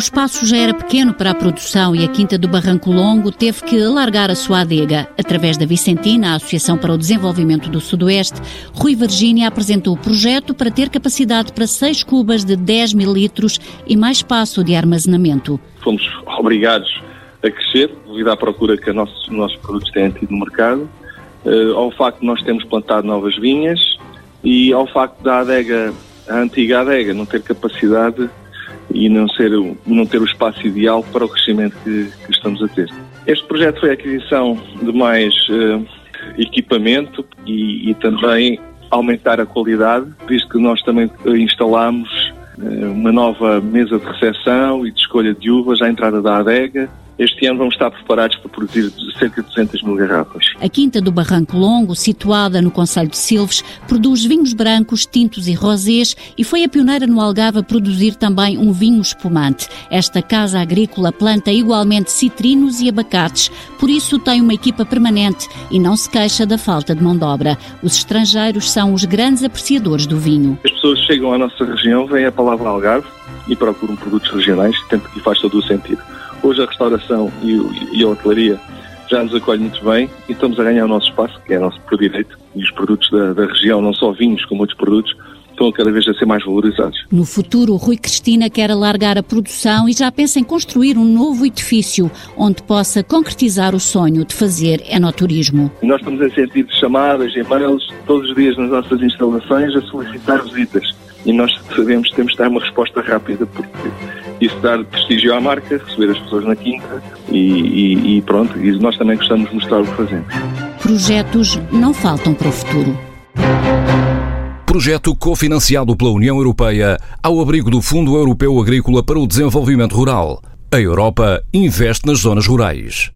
espaço já era pequeno para a produção e a Quinta do Barranco Longo teve que alargar a sua adega. Através da Vicentina, a Associação para o Desenvolvimento do Sudoeste, Rui Virgínia apresentou o projeto para ter capacidade para seis cubas de 10 mil litros e mais espaço de armazenamento. Fomos obrigados a crescer devido à procura que nossos, nossos produtos têm tido no mercado, uh, ao facto de nós termos plantado novas vinhas e ao facto da adega, a antiga adega, não ter capacidade e não, ser, não ter o espaço ideal para o crescimento que, que estamos a ter. Este projeto foi a aquisição de mais uh, equipamento e, e, também aumentar a qualidade, visto que nós também instalámos uh, uma nova mesa de recepção e de escolha de uvas à entrada da adega, este ano vamos estar preparados para produzir cerca de 200 mil garrafas. A Quinta do Barranco Longo, situada no Conselho de Silves, produz vinhos brancos, tintos e rosés e foi a pioneira no Algarve a produzir também um vinho espumante. Esta casa agrícola planta igualmente citrinos e abacates, por isso tem uma equipa permanente e não se queixa da falta de mão de obra. Os estrangeiros são os grandes apreciadores do vinho. As pessoas chegam à nossa região, vêm a palavra Algarve e procuram produtos regionais e faz todo o sentido. Hoje a restauração e, e a hotelaria já nos acolhe muito bem e estamos a ganhar o nosso espaço, que é nosso por direito, e os produtos da, da região, não só vinhos, como outros produtos, estão cada vez a ser mais valorizados. No futuro, Rui Cristina quer alargar a produção e já pensa em construir um novo edifício onde possa concretizar o sonho de fazer enoturismo. Nós estamos a sentir chamadas, e-mails, todos os dias nas nossas instalações a solicitar visitas e nós sabemos que temos de dar uma resposta rápida porque isso dá prestígio à marca, receber as pessoas na quinta e, e, e pronto, e nós também gostamos de mostrar o que fazemos. Projetos não faltam para o futuro. Projeto cofinanciado pela União Europeia ao abrigo do Fundo Europeu Agrícola para o Desenvolvimento Rural. A Europa investe nas zonas rurais.